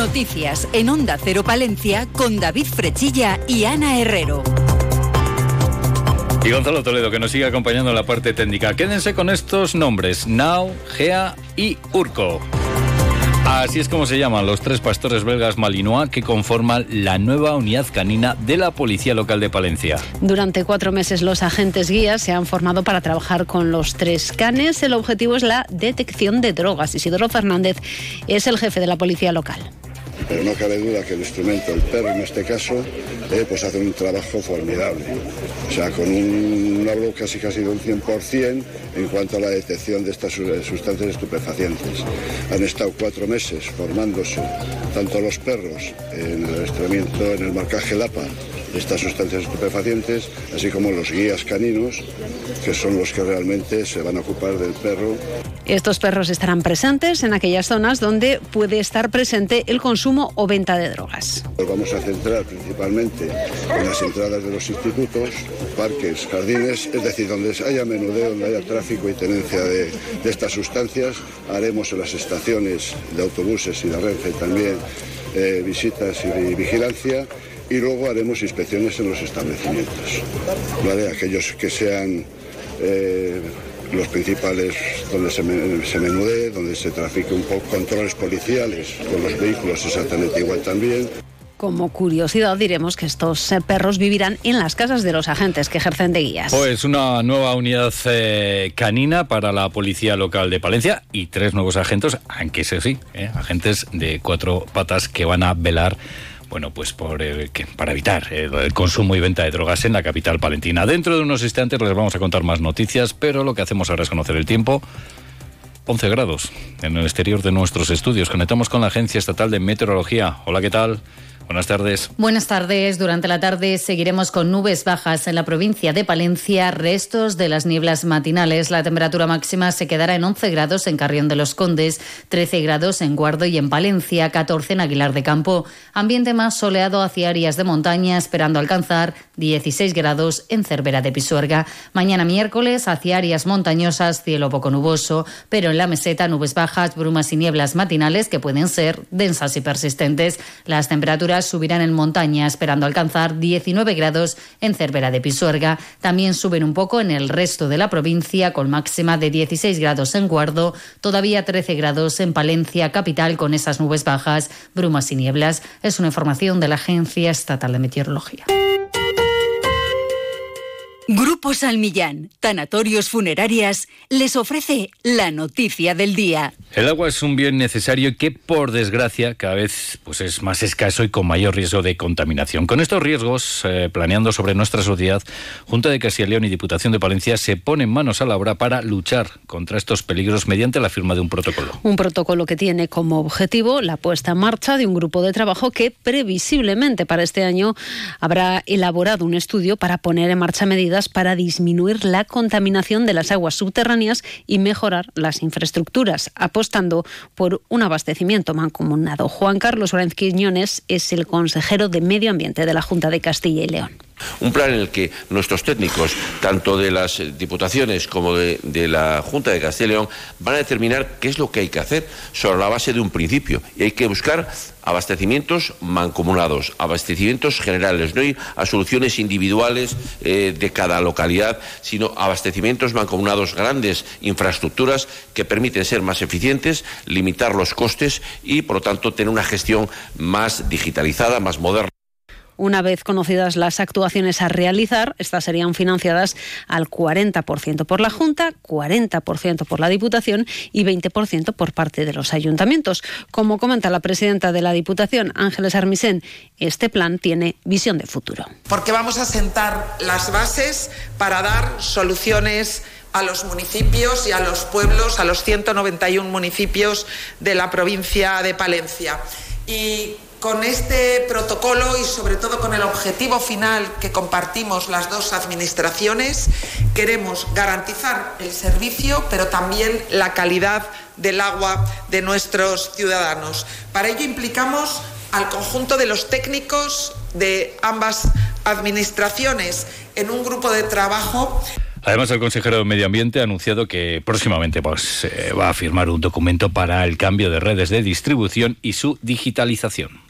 Noticias en Onda Cero Palencia con David Frechilla y Ana Herrero. Y Gonzalo Toledo, que nos sigue acompañando en la parte técnica. Quédense con estos nombres, Nao, Gea y Urco. Así es como se llaman los tres pastores belgas malinois que conforman la nueva unidad canina de la Policía Local de Palencia. Durante cuatro meses los agentes guías se han formado para trabajar con los tres canes. El objetivo es la detección de drogas. Isidoro Fernández es el jefe de la Policía Local pero no cabe duda que el instrumento, el perro en este caso, eh, pues hace un trabajo formidable. O sea, con un, hablo casi casi de un 100% en cuanto a la detección de estas sustancias estupefacientes. Han estado cuatro meses formándose tanto los perros en el en el marcaje LAPA estas sustancias estupefacientes, así como los guías caninos, que son los que realmente se van a ocupar del perro. Estos perros estarán presentes en aquellas zonas donde puede estar presente el consumo o venta de drogas. Nos vamos a centrar principalmente en las entradas de los institutos, parques, jardines, es decir, donde haya menudeo, donde haya tráfico y tenencia de, estas sustancias. Haremos en las estaciones de autobuses y de Renfe también eh, visitas y vigilancia y luego haremos inspecciones en los establecimientos. ¿vale? Aquellos que sean eh, los principales donde se, menude, donde se trafique un poco, controles policiales con los vehículos exactamente igual también. Como curiosidad diremos que estos eh, perros vivirán en las casas de los agentes que ejercen de guías. Pues una nueva unidad eh, canina para la policía local de Palencia y tres nuevos agentes, aunque sí, agentes de cuatro patas que van a velar bueno, pues por, eh, para evitar el consumo y venta de drogas en la capital palentina. Dentro de unos instantes les vamos a contar más noticias, pero lo que hacemos ahora es conocer el tiempo. 11 grados en el exterior de nuestros estudios. Conectamos con la Agencia Estatal de Meteorología. Hola, ¿qué tal? Buenas tardes. Buenas tardes. Durante la tarde seguiremos con nubes bajas en la provincia de Palencia, restos de las nieblas matinales. La temperatura máxima se quedará en 11 grados en Carrión de los Condes, 13 grados en Guardo y en Palencia, 14 en Aguilar de Campo. Ambiente más soleado hacia áreas de montaña, esperando alcanzar 16 grados en Cervera de Pisuerga. Mañana miércoles hacia áreas montañosas, cielo poco nuboso, pero en la meseta nubes bajas, brumas y nieblas matinales que pueden ser densas y persistentes. Las temperaturas subirán en montaña, esperando alcanzar 19 grados en Cervera de Pisuerga. También suben un poco en el resto de la provincia, con máxima de 16 grados en Guardo, todavía 13 grados en Palencia, capital, con esas nubes bajas, brumas y nieblas. Es una información de la Agencia Estatal de Meteorología. Grupo Salmillán, Tanatorios Funerarias, les ofrece la noticia del día. El agua es un bien necesario que, por desgracia, cada vez pues, es más escaso y con mayor riesgo de contaminación. Con estos riesgos, eh, planeando sobre nuestra sociedad, Junta de Castilla y León y Diputación de Palencia se ponen manos a la obra para luchar contra estos peligros mediante la firma de un protocolo. Un protocolo que tiene como objetivo la puesta en marcha de un grupo de trabajo que previsiblemente para este año habrá elaborado un estudio para poner en marcha medidas para disminuir la contaminación de las aguas subterráneas y mejorar las infraestructuras, apostando por un abastecimiento mancomunado. Juan Carlos Lorenz Quiñones es el consejero de Medio Ambiente de la Junta de Castilla y León. Un plan en el que nuestros técnicos, tanto de las diputaciones como de, la Junta de Castilla y León, van a determinar qué es lo que hay que hacer sobre la base de un principio. Y hay que buscar abastecimientos mancomunados, abastecimientos generales, no ir a soluciones individuales eh, de cada localidad, sino abastecimientos mancomunados, grandes infraestructuras que permiten ser más eficientes, limitar los costes y, por lo tanto, tener una gestión más digitalizada, más moderna. Una vez conocidas las actuaciones a realizar, estas serían financiadas al 40% por la Junta, 40% por la Diputación y 20% por parte de los ayuntamientos. Como comenta la presidenta de la Diputación, Ángeles Armisen, este plan tiene visión de futuro. Porque vamos a sentar las bases para dar soluciones a los municipios y a los pueblos, a los 191 municipios de la provincia de Palencia. Y con este protocolo y sobre todo con el objetivo final que compartimos las dos administraciones, queremos garantizar el servicio, pero también la calidad del agua de nuestros ciudadanos. Para ello implicamos al conjunto de los técnicos de ambas administraciones en un grupo de trabajo Además, el consejero de Medio Ambiente ha anunciado que próximamente pues, eh, va a firmar un documento para el cambio de redes de distribución y su digitalización.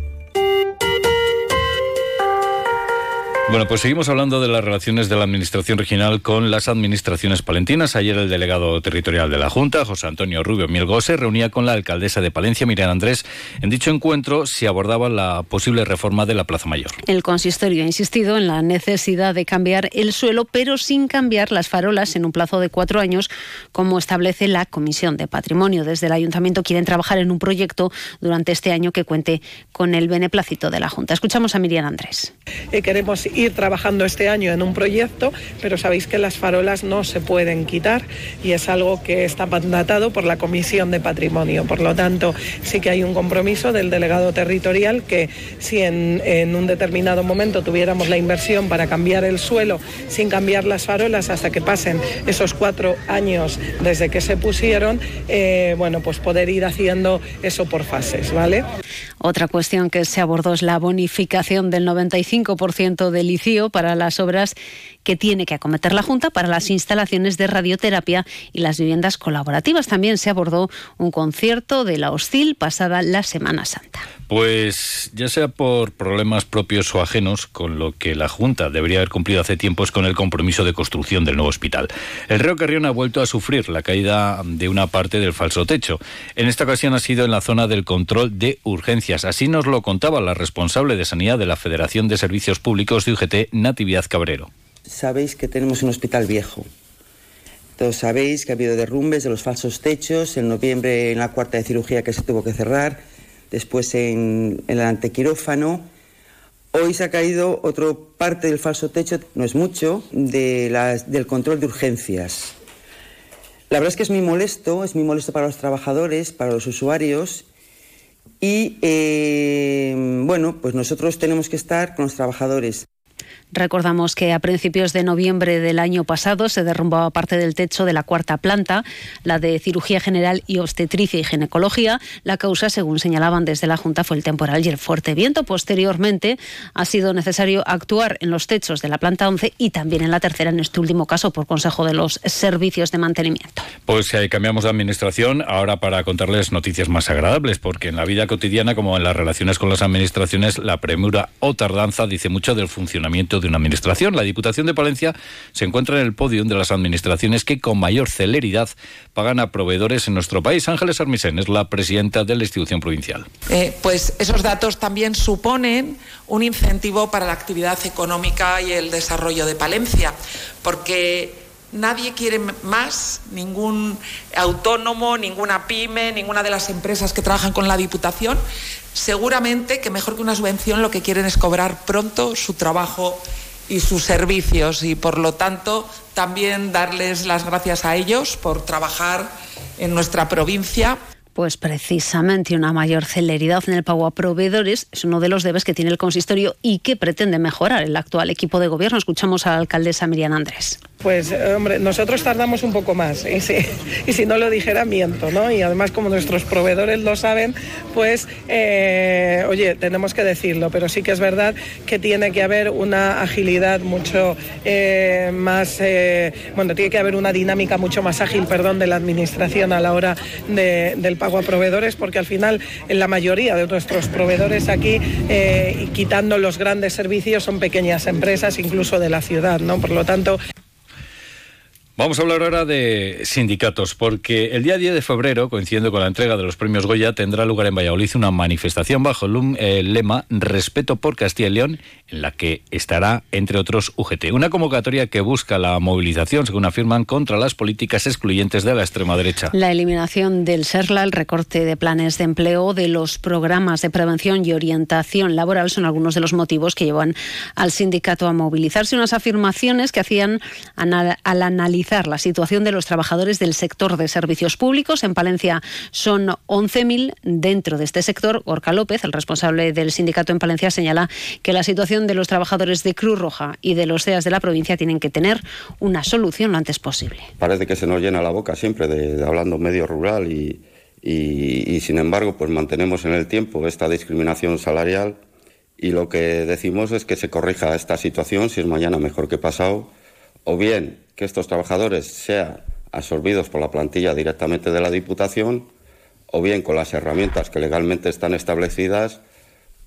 Bueno, pues seguimos hablando de las relaciones de la Administración regional con las administraciones palentinas. Ayer el delegado territorial de la Junta, José Antonio Rubio Mielgo, se reunía con la alcaldesa de Palencia, Miriam Andrés. En dicho encuentro se abordaba la posible reforma de la Plaza Mayor. El consistorio ha insistido en la necesidad de cambiar el suelo, pero sin cambiar las farolas en un plazo de cuatro años, como establece la Comisión de Patrimonio. Desde el Ayuntamiento quieren trabajar en un proyecto durante este año que cuente con el beneplácito de la Junta. Escuchamos a Miriam Andrés. Eh, queremos ir trabajando este año en un proyecto, pero sabéis que las farolas no se pueden quitar y es algo que está mandatado por la Comisión de Patrimonio. Por lo tanto, sí que hay un compromiso del delegado territorial que si en, un determinado momento tuviéramos la inversión para cambiar el suelo sin cambiar las farolas hasta que pasen esos cuatro años desde que se pusieron, eh, bueno, pues poder ir haciendo eso por fases, ¿vale? Otra cuestión que se abordó es la bonificación del 95% del para las obras que tiene que acometer la Junta para las instalaciones de radioterapia y las viviendas colaborativas. También se abordó un concierto de la Hostil pasada la Semana Santa. Pues ya sea por problemas propios o ajenos, con lo que la Junta debería haber cumplido hace tiempo es con el compromiso de construcción del nuevo hospital. El río Carrión ha vuelto a sufrir la caída de una parte del falso techo. En esta ocasión ha sido en la zona del control de urgencias. Así nos lo contaba la responsable de sanidad de la Federación de Servicios Públicos de UGT, Natividad Cabrero. Sabéis que tenemos un hospital viejo. Todos sabéis que ha habido derrumbes de los falsos techos. En noviembre, en la cuarta de cirugía que se tuvo que cerrar después en, el antequirófano. Hoy se ha caído otra parte del falso techo, no es mucho, del control de urgencias. La verdad es que es muy molesto, es muy molesto para los trabajadores, para los usuarios. Y eh, bueno, pues nosotros tenemos que estar con los trabajadores. Recordamos que a principios de noviembre del año pasado se derrumbaba parte del techo de la cuarta planta, la de cirugía general y obstetricia y ginecología. La causa, según señalaban desde la Junta, fue el temporal y el fuerte viento. Posteriormente ha sido necesario actuar en los techos de la planta 11 y también en la tercera, en este último caso, por consejo de los servicios de mantenimiento. Pues eh, cambiamos de administración ahora para contarles noticias más agradables, porque en la vida cotidiana, como en las relaciones con las administraciones, la premura o tardanza dice mucho del funcionamiento de una administración. La Diputación de Palencia se encuentra en el podio de las administraciones que con mayor celeridad pagan a proveedores en nuestro país. Ángeles Armisen es la presidenta de la institución provincial. Eh, pues esos datos también suponen un incentivo para la actividad económica y el desarrollo de Palencia, porque Nadie quiere más, ningún autónomo, ninguna pyme, ninguna de las empresas que trabajan con la Diputación. Seguramente que mejor que una subvención lo que quieren es cobrar pronto su trabajo y sus servicios y por lo tanto también darles las gracias a ellos por trabajar en nuestra provincia. Pues precisamente una mayor celeridad en el pago a proveedores es uno de los debes que tiene el consistorio y que pretende mejorar el actual equipo de gobierno. Escuchamos a la alcaldesa Miriam Andrés. Pues, eh, hombre, nosotros tardamos un poco más y si, y si no lo dijera, miento, ¿no? Y además, como nuestros proveedores lo saben, pues, eh, oye, tenemos que decirlo, pero sí que es verdad que tiene que haber una agilidad mucho eh, más, bueno, tiene que haber una dinámica mucho más ágil, perdón, de la administración a la hora del pago a proveedores, porque al final, en la mayoría de nuestros proveedores aquí, quitando los grandes servicios, son pequeñas empresas, incluso de la ciudad, ¿no? Por lo tanto, Vamos a hablar ahora de sindicatos, porque el día 10 de febrero, coincidiendo con la entrega de los premios Goya, tendrá lugar en Valladolid una manifestación bajo el lema Respeto por Castilla y León, en la que estará, entre otros, UGT. Una convocatoria que busca la movilización, según afirman, contra las políticas excluyentes de la extrema derecha. La eliminación del SERLA, el recorte de planes de empleo, de los programas de prevención y orientación laboral son algunos de los motivos que llevan al sindicato a movilizarse. Unas afirmaciones que hacían al analizar la situación de los trabajadores del sector de servicios públicos. En Palencia son 11.000 dentro de este sector. Orca López, el responsable del sindicato en Palencia, señala que la situación de los trabajadores de Cruz Roja y de los CEAS de la provincia tienen que tener una solución lo antes posible. Parece que se nos llena la boca siempre de, hablando medio rural y, y, sin embargo pues mantenemos en el tiempo esta discriminación salarial y lo que decimos es que se corrija esta situación si es mañana mejor que pasado o bien que estos trabajadores sean absorbidos por la plantilla directamente de la Diputación o bien con las herramientas que legalmente están establecidas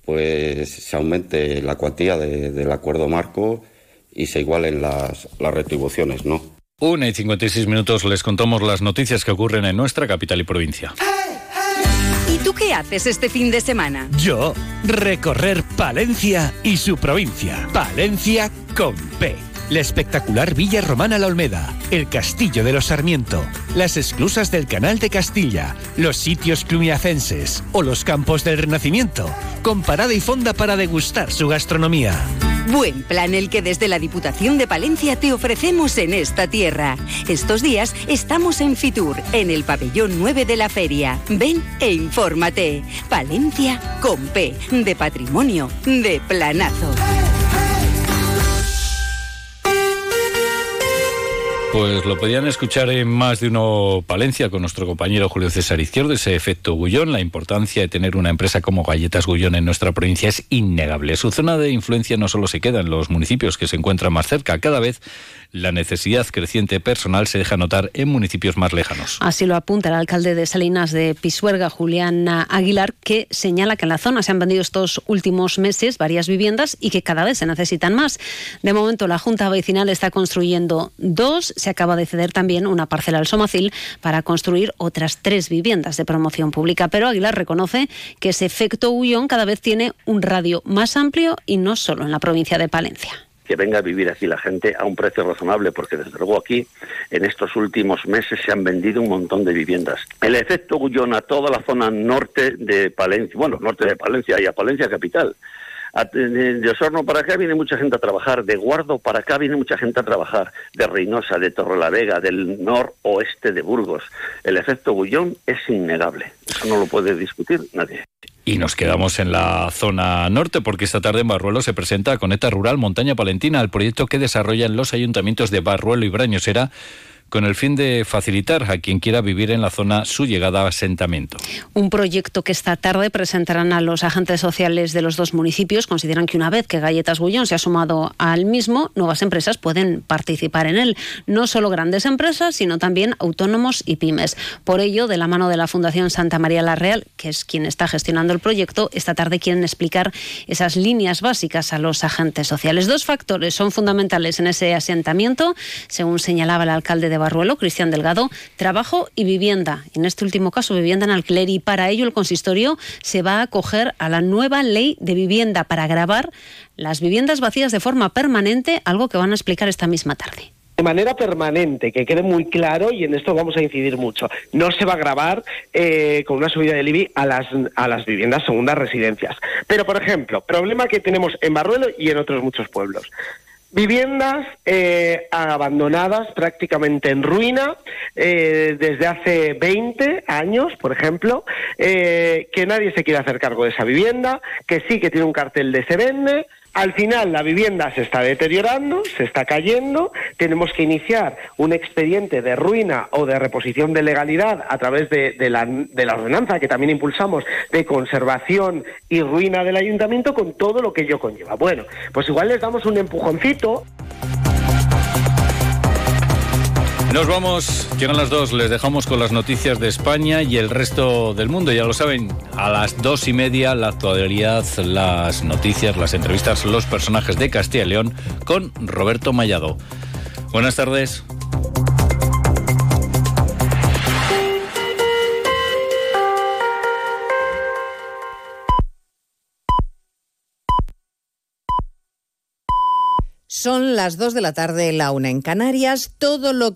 pues se aumente la cuantía del acuerdo marco y se igualen las, las retribuciones, ¿no? Una y 56 minutos les contamos las noticias que ocurren en nuestra capital y provincia. ¿Y tú qué haces este fin de semana? Yo, recorrer Palencia y su provincia. Palencia con P. La espectacular Villa Romana La Olmeda, el Castillo de los Sarmiento, las esclusas del Canal de Castilla, los sitios cluniacenses o los campos del Renacimiento, con parada y fonda para degustar su gastronomía. Buen plan el que desde la Diputación de Palencia te ofrecemos en esta tierra. Estos días estamos en Fitur, en el pabellón 9 de la feria. Ven e infórmate. Palencia con P, de patrimonio, de planazo. Pues lo podían escuchar en más de uno Palencia con nuestro compañero Julio César Izquierdo, ese efecto Gullón. La importancia de tener una empresa como Galletas Gullón en nuestra provincia es innegable. Su zona de influencia no solo se queda en los municipios que se encuentran más cerca, cada vez la necesidad creciente personal se deja notar en municipios más lejanos. Así lo apunta el alcalde de Salinas de Pisuerga, Julián Aguilar, que señala que en la zona se han vendido estos últimos meses varias viviendas y que cada vez se necesitan más. De momento, la Junta Vecinal está construyendo dos. Se acaba de ceder también una parcela al Somacil para construir otras tres viviendas de promoción pública. Pero Aguilar reconoce que ese efecto Ullón cada vez tiene un radio más amplio y no solo en la provincia de Palencia que venga a vivir aquí la gente a un precio razonable, porque desde luego aquí en estos últimos meses se han vendido un montón de viviendas. El efecto Gullón a toda la zona norte de Palencia, bueno, norte de Palencia y a Palencia capital, de Osorno para acá viene mucha gente a trabajar, de Guardo para acá viene mucha gente a trabajar, de Reynosa, de Torrelavega, del noroeste de Burgos. El efecto Gullón es innegable, eso no lo puede discutir nadie. Y nos quedamos en la zona norte porque esta tarde en Barruelo se presenta Conecta Rural Montaña Palentina, el proyecto que desarrollan los ayuntamientos de Barruelo y Brañosera con el fin de facilitar a quien quiera vivir en la zona su llegada a asentamiento. Un proyecto que esta tarde presentarán a los agentes sociales de los dos municipios. Consideran que una vez que Galletas Bullón se ha sumado al mismo, nuevas empresas pueden participar en él. No solo grandes empresas, sino también autónomos y pymes. Por ello, de la mano de la Fundación Santa María la Real, que es quien está gestionando el proyecto, esta tarde quieren explicar esas líneas básicas a los agentes sociales. Dos factores son fundamentales en ese asentamiento, según señalaba el alcalde de de Barruelo, Cristian Delgado, trabajo y vivienda. En este último caso, vivienda en alquiler. Y para ello el consistorio se va a acoger a la nueva ley de vivienda para grabar las viviendas vacías de forma permanente, algo que van a explicar esta misma tarde de manera permanente, que quede muy claro y en esto vamos a incidir mucho. No se va a grabar eh, con una subida del IBI a las, a las viviendas segundas residencias. Pero, por ejemplo, problema que tenemos en Barruelo y en otros muchos pueblos. Viviendas eh, abandonadas, prácticamente en ruina, eh, desde hace 20 años, por ejemplo, eh, que nadie se quiere hacer cargo de esa vivienda, que sí que tiene un cartel de se vende, al final la vivienda se está deteriorando, se está cayendo, tenemos que iniciar un expediente de ruina o de reposición de legalidad a través de, la, la, ordenanza que también impulsamos de conservación y ruina del ayuntamiento con todo lo que ello conlleva. Bueno, pues igual les damos un empujoncito. Nos vamos, llegan las dos, les dejamos con las noticias de España y el resto del mundo. Ya lo saben, a las dos y media la actualidad, las noticias, las entrevistas, los personajes de Castilla y León con Roberto Mallado. Buenas tardes. Son las dos de la tarde, la una en Canarias. Todo lo que